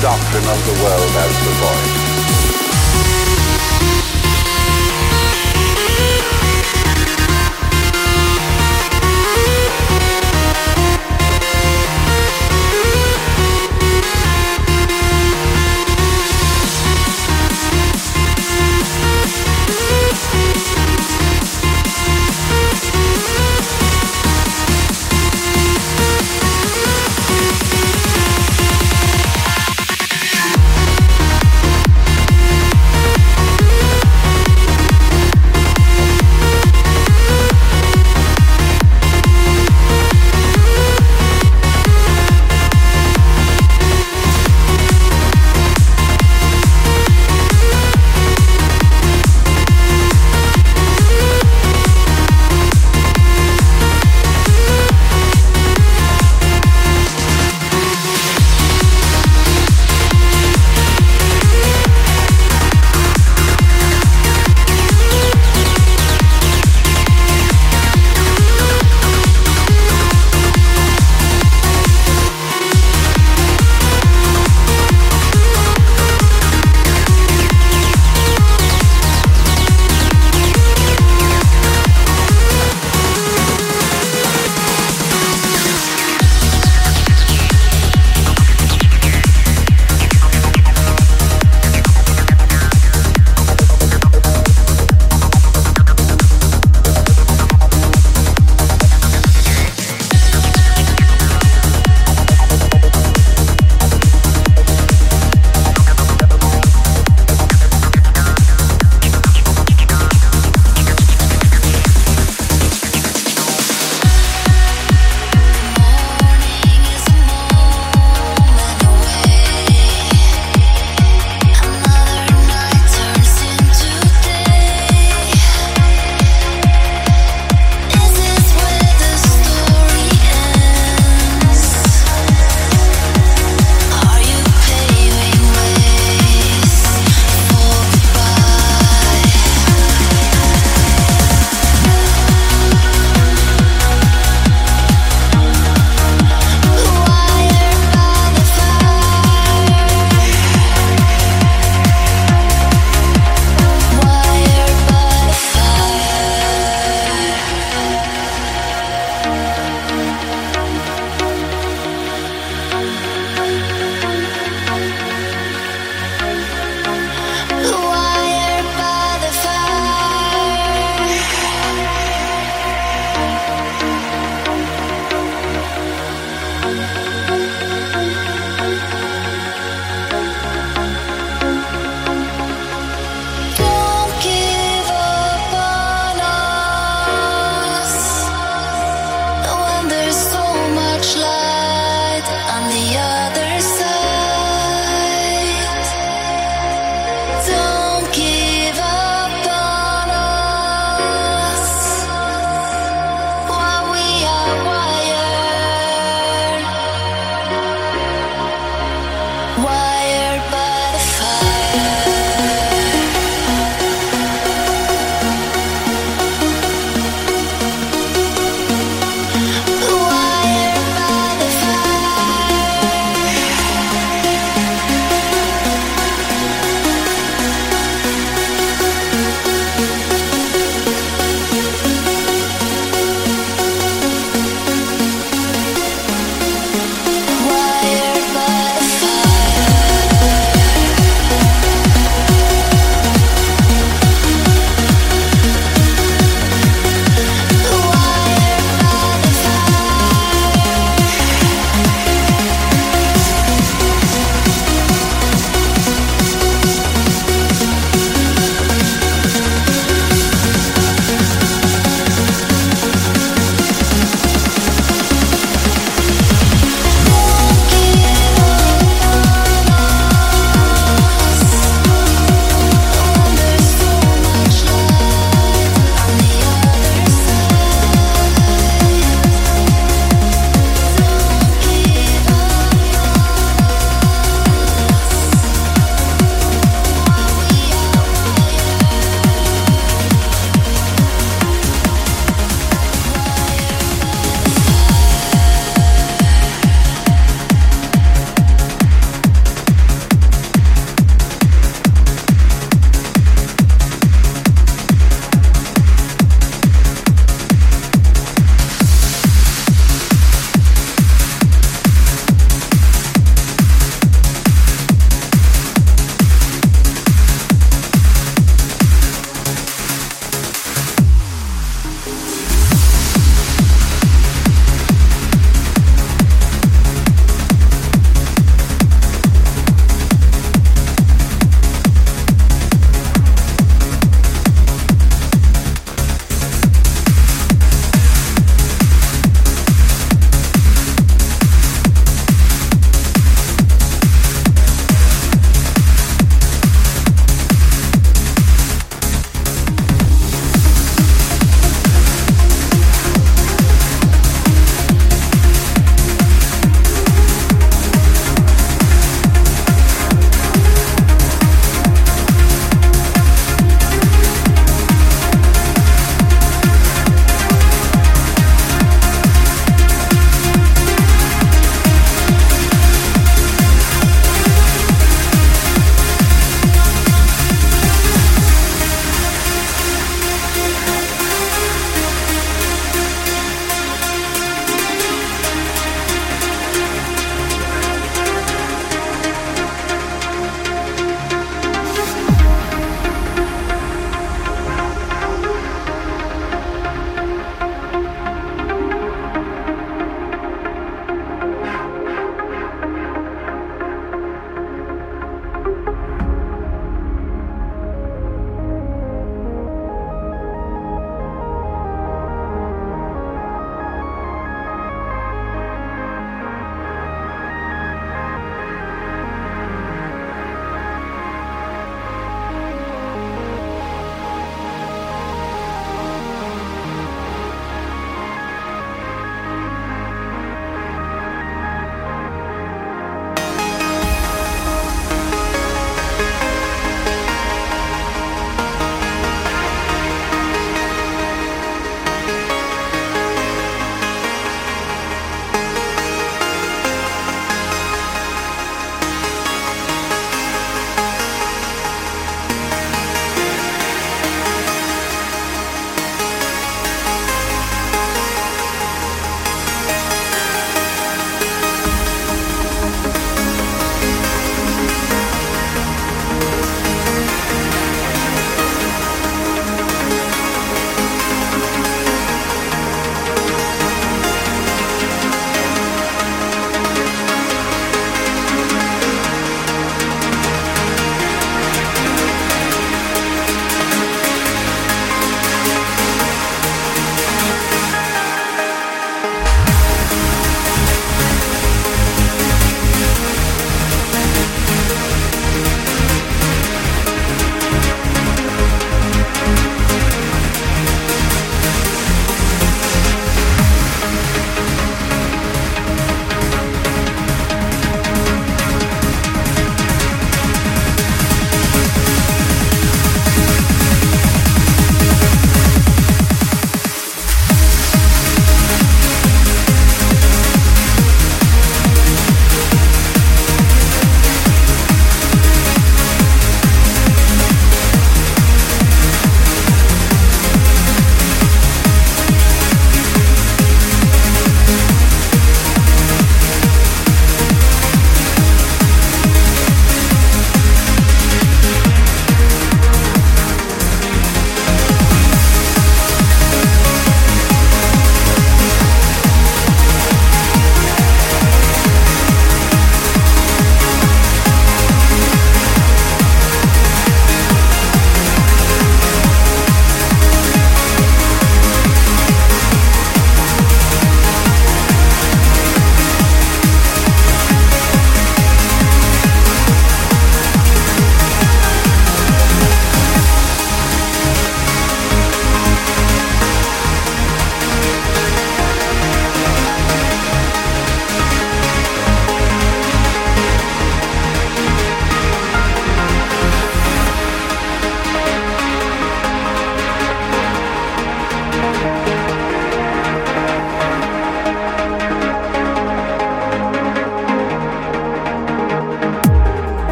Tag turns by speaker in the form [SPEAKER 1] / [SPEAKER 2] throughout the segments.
[SPEAKER 1] doctrine of the world as the void.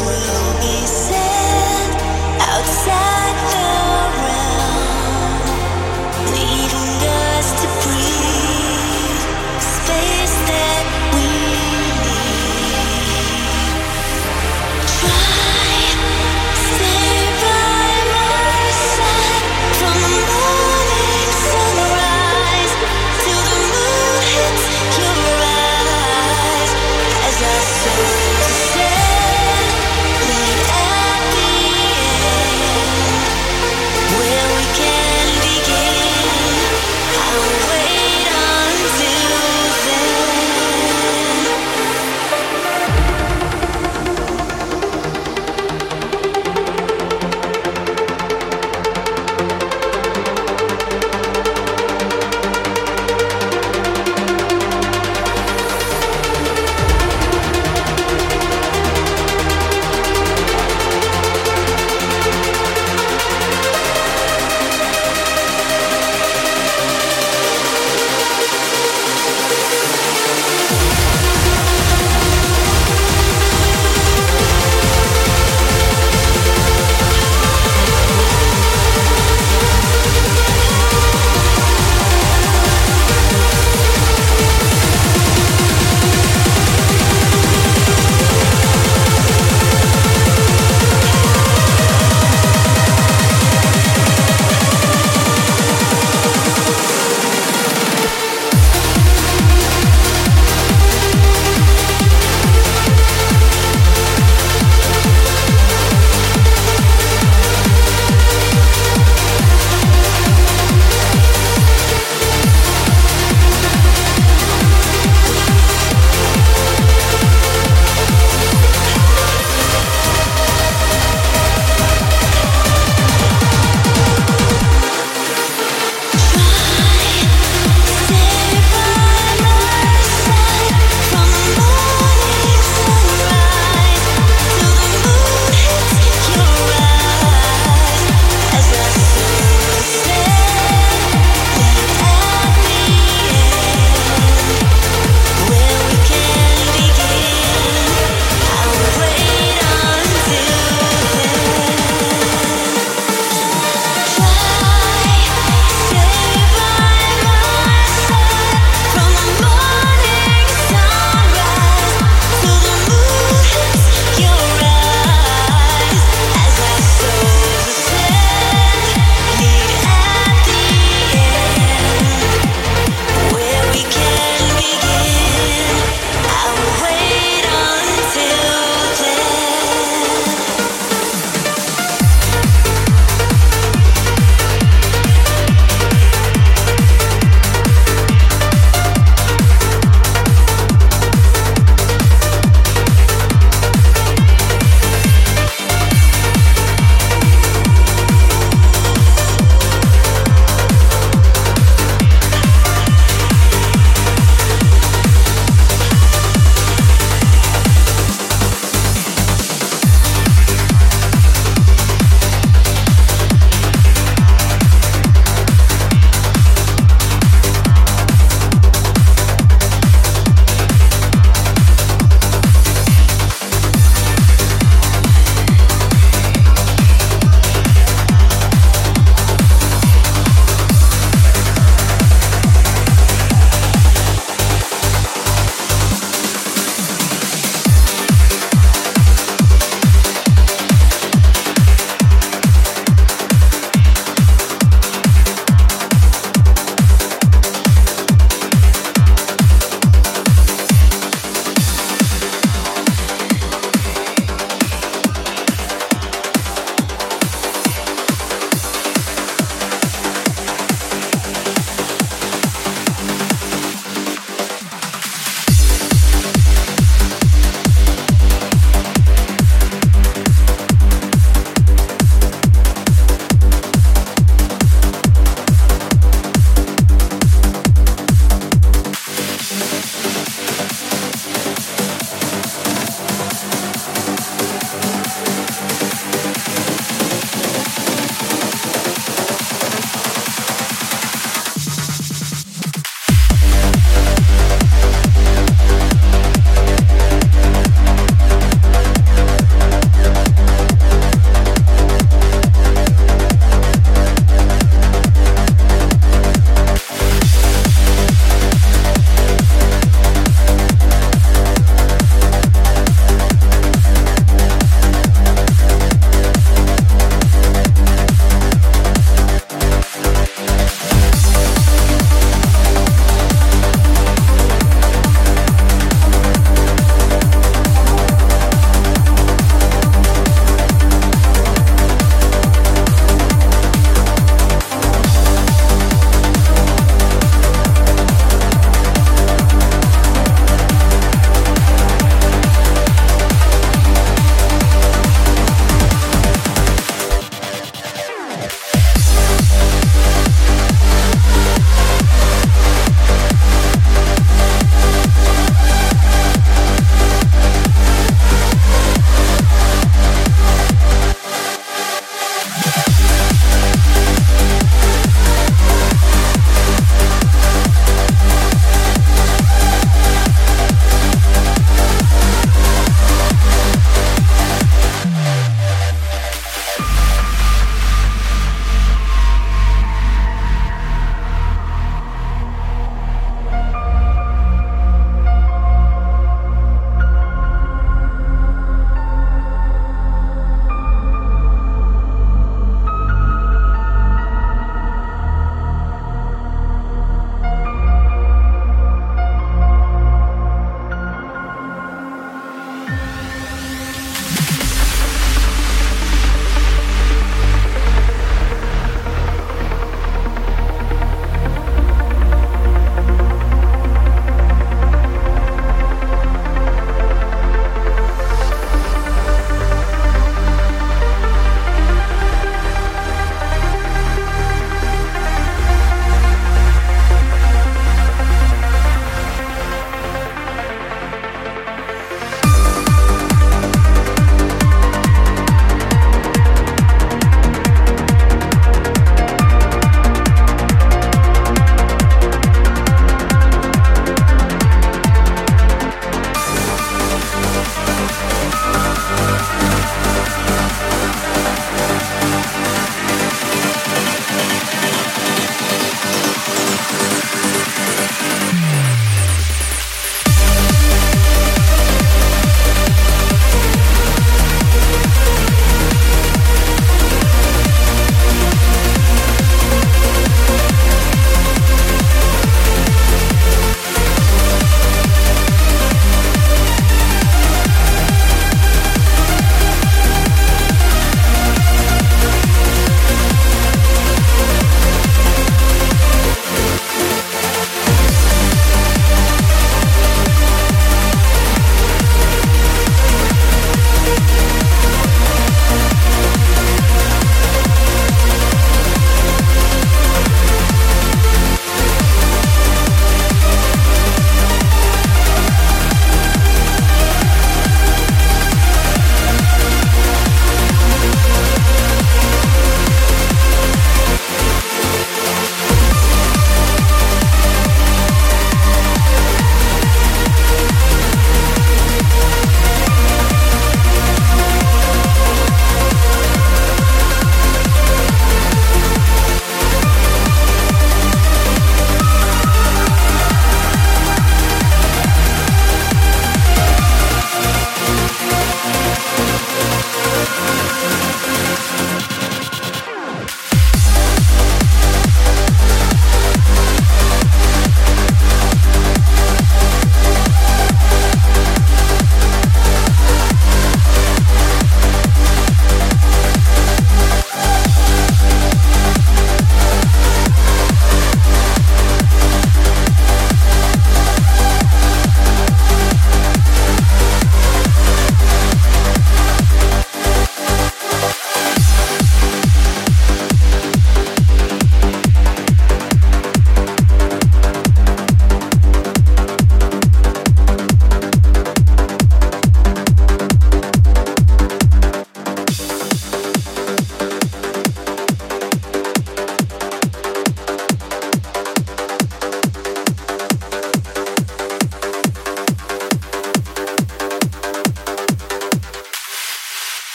[SPEAKER 2] will be said outside the.